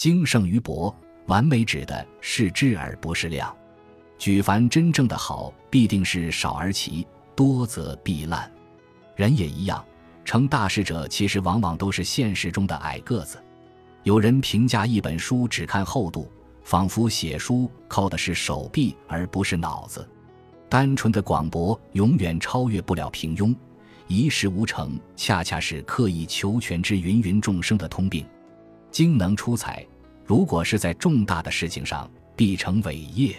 精胜于博，完美指的是质而不是量。举凡真正的好，必定是少而齐，多则必烂。人也一样，成大事者其实往往都是现实中的矮个子。有人评价一本书只看厚度，仿佛写书靠的是手臂而不是脑子。单纯的广博永远超越不了平庸，一事无成恰恰是刻意求全之芸芸众生的通病。精能出彩，如果是在重大的事情上，必成伟业。